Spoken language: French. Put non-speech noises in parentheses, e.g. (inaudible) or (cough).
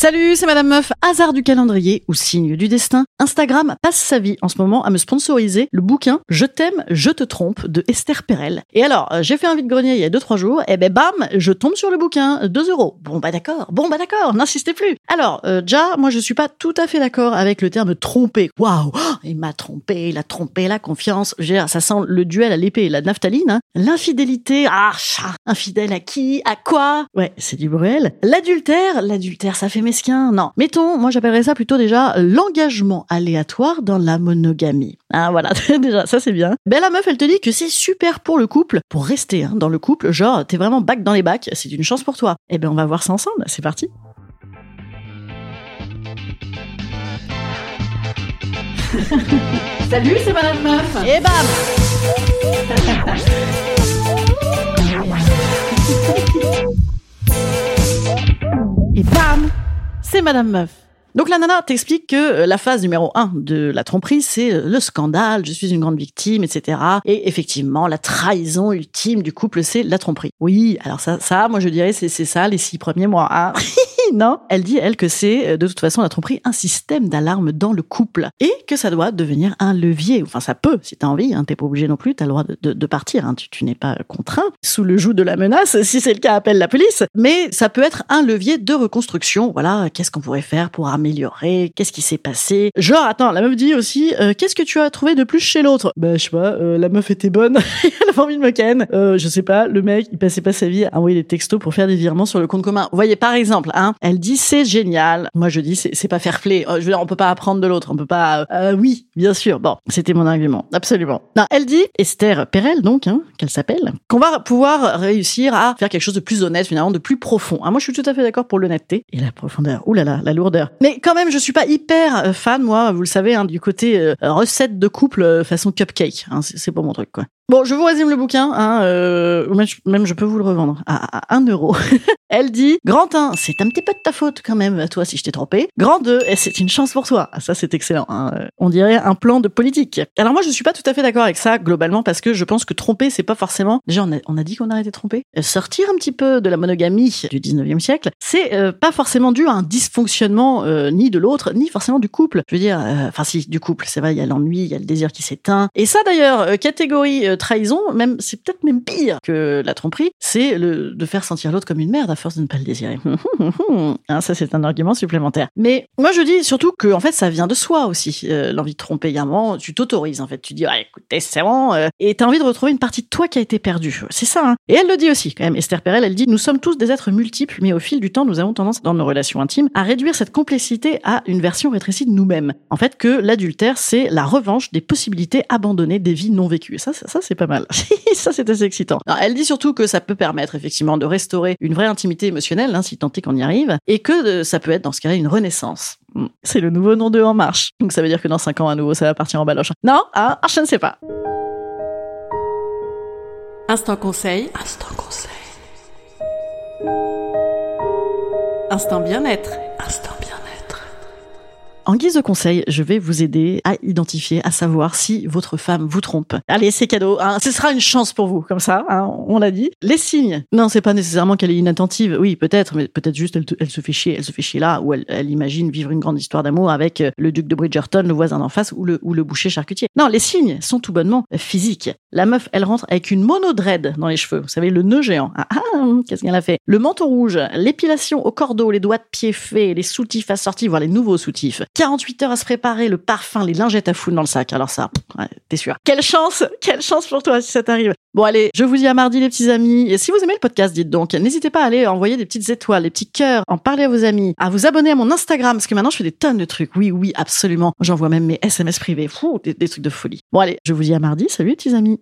Salut, c'est Madame Meuf, hasard du calendrier ou signe du destin? Instagram passe sa vie en ce moment à me sponsoriser le bouquin Je t'aime, je te trompe de Esther Perel. Et alors, euh, j'ai fait un vide-grenier il y a 2-3 jours, et ben bam, je tombe sur le bouquin, 2 euros. Bon bah d'accord, bon bah d'accord, n'insistez plus. Alors, euh, déjà, moi je suis pas tout à fait d'accord avec le terme tromper. Waouh, oh, il m'a trompé, il a trompé la confiance. Ça sent le duel à l'épée et la naphtaline. Hein. L'infidélité, ah, infidèle à qui, à quoi? Ouais, c'est du bruel. L'adultère, l'adultère, ça fait mesquin. Non, mettons, moi j'appellerais ça plutôt déjà l'engagement aléatoire dans la monogamie. Ah voilà, (laughs) déjà, ça c'est bien. Ben la meuf, elle te dit que c'est super pour le couple, pour rester hein, dans le couple, genre t'es vraiment bac dans les bacs, c'est une chance pour toi. Eh ben on va voir ça ensemble, c'est parti. Salut, c'est Madame Meuf. Et bam Madame Meuf. Donc la nana t'explique que euh, la phase numéro un de la tromperie, c'est euh, le scandale, je suis une grande victime, etc. Et effectivement, la trahison ultime du couple, c'est la tromperie. Oui, alors ça, ça, moi je dirais, c'est c'est ça les six premiers mois. hein. (laughs) non, elle dit elle que c'est euh, de toute façon la tromperie un système d'alarme dans le couple et que ça doit devenir un levier. Enfin, ça peut si t'as envie. Hein, T'es pas obligé non plus. T'as le droit de, de, de partir. Hein, tu, tu n'es pas contraint sous le joug de la menace. Si c'est le cas, appelle la police. Mais ça peut être un levier de reconstruction. Voilà, qu'est-ce qu'on pourrait faire pour améliorer? Qu'est-ce qui s'est passé? Genre, attends, la meuf dit aussi, euh, qu'est-ce que tu as trouvé de plus chez l'autre? Bah, je sais pas. euh, la meuf était bonne. (laughs) elle avait envie de me ken. Euh, je sais pas. Le mec, il passait pas sa vie à envoyer des textos pour faire des virements sur le compte commun. Vous voyez, par exemple, hein, elle dit c'est génial. Moi, je dis c'est pas fair play. Euh, Je veux dire, on peut pas apprendre de l'autre. On peut pas. euh, oui, bien sûr. Bon, c'était mon argument, absolument. Non, elle dit Esther Perel, donc, hein, qu'elle s'appelle, qu'on va pouvoir réussir à faire quelque chose de plus honnête, finalement, de plus profond. Ah, moi, je suis tout à fait d'accord pour l'honnêteté et la profondeur. Ouh là là, la lourdeur. Mais quand même, je suis pas hyper euh, fan, moi, vous le savez, hein, du côté euh, recette de couple euh, façon cupcake. Hein, c'est pas mon truc, quoi. Bon, je vous résume le bouquin, hein, euh, même, je- peux vous le revendre à, à 1 euro. (laughs) Elle dit, grand 1, c'est un petit peu de ta faute quand même, toi, si je t'ai trompé. Grand 2, et c'est une chance pour toi. Ah, ça, c'est excellent. hein. Euh, On dirait un plan de politique. Alors moi, je suis pas tout à fait d'accord avec ça, globalement, parce que je pense que tromper, c'est pas forcément... Déjà, on a, dit qu'on arrêtait de tromper. Euh, Sortir un petit peu de la monogamie du 19e siècle, c'est euh, pas forcément dû à un dysfonctionnement ni de l'autre, ni forcément du couple. Je veux dire, enfin si, du couple, c'est vrai, il y a l'ennui, il y a le désir qui s'éteint. Et ça, d'ailleurs, catégorie trahison, même c'est peut-être même pire que la tromperie, c'est le de faire sentir l'autre comme une merde à force de ne pas le désirer. (laughs) Hein, ça, c'est un argument supplémentaire. Mais moi, je dis surtout que en fait, ça vient de soi aussi, euh, l'envie de tromper. Il y a un moment, tu t'autorises en fait, tu dis, ah, écoutez, c'est bon, euh, et t'as envie de retrouver une partie de toi qui a été perdue. C'est ça. Hein. Et elle le dit aussi, quand même. Esther Perel, elle dit, nous sommes tous des êtres multiples, mais au fil du temps, nous avons tendance dans nos relations intimes à réduire cette complexité à une version rétrécie de nous-mêmes. En fait, que l'adultère, c'est la revanche des possibilités abandonnées des vies non vécues. Et ça, ça, c'est pas mal. (laughs) ça, c'est assez excitant. Elle dit surtout que ça peut permettre effectivement de restaurer une vraie intimité émotionnelle, hein, si tant est qu'on y arrive, et que euh, ça peut être dans ce cas-là une renaissance. Hmm. C'est le nouveau nom de En Marche. Donc ça veut dire que dans cinq ans à nouveau, ça va partir en baloche. Non, ah, ah, je ne sais pas. Instant conseil. Instant conseil. Instant bien-être. Instant bien-être. En guise de conseil, je vais vous aider à identifier, à savoir si votre femme vous trompe. Allez, c'est cadeau. Hein. Ce sera une chance pour vous, comme ça, hein, on l'a dit. Les signes. Non, c'est pas nécessairement qu'elle est inattentive. Oui, peut-être, mais peut-être juste elle, se fait chier. Elle se fait chier là, ou elle, imagine vivre une grande histoire d'amour avec euh, le duc de Bridgerton, le voisin d'en face, ou le, ou le boucher charcutier. Non, les signes sont tout bonnement physiques. La meuf, elle rentre avec une monodread dans les cheveux. Vous savez, le nœud géant. Ah, ah qu'est-ce qu'elle a fait? Le manteau rouge, l'épilation au cordeau, les doigts de pied faits, les soutifs assortis, voire les nouveaux soutifs. 48 heures à se préparer, le parfum, les lingettes à foutre dans le sac. Alors ça, t'es sûr. Quelle chance (laughs) Quelle chance pour toi si ça t'arrive. Bon allez, je vous dis à mardi les petits amis. Et si vous aimez le podcast, dites donc, n'hésitez pas à aller envoyer des petites étoiles, des petits cœurs, en parler à vos amis, à vous abonner à mon Instagram, parce que maintenant je fais des tonnes de trucs. Oui, oui, absolument. J'envoie même mes SMS privés. Fou, des, des trucs de folie. Bon allez, je vous dis à mardi. Salut les petits amis.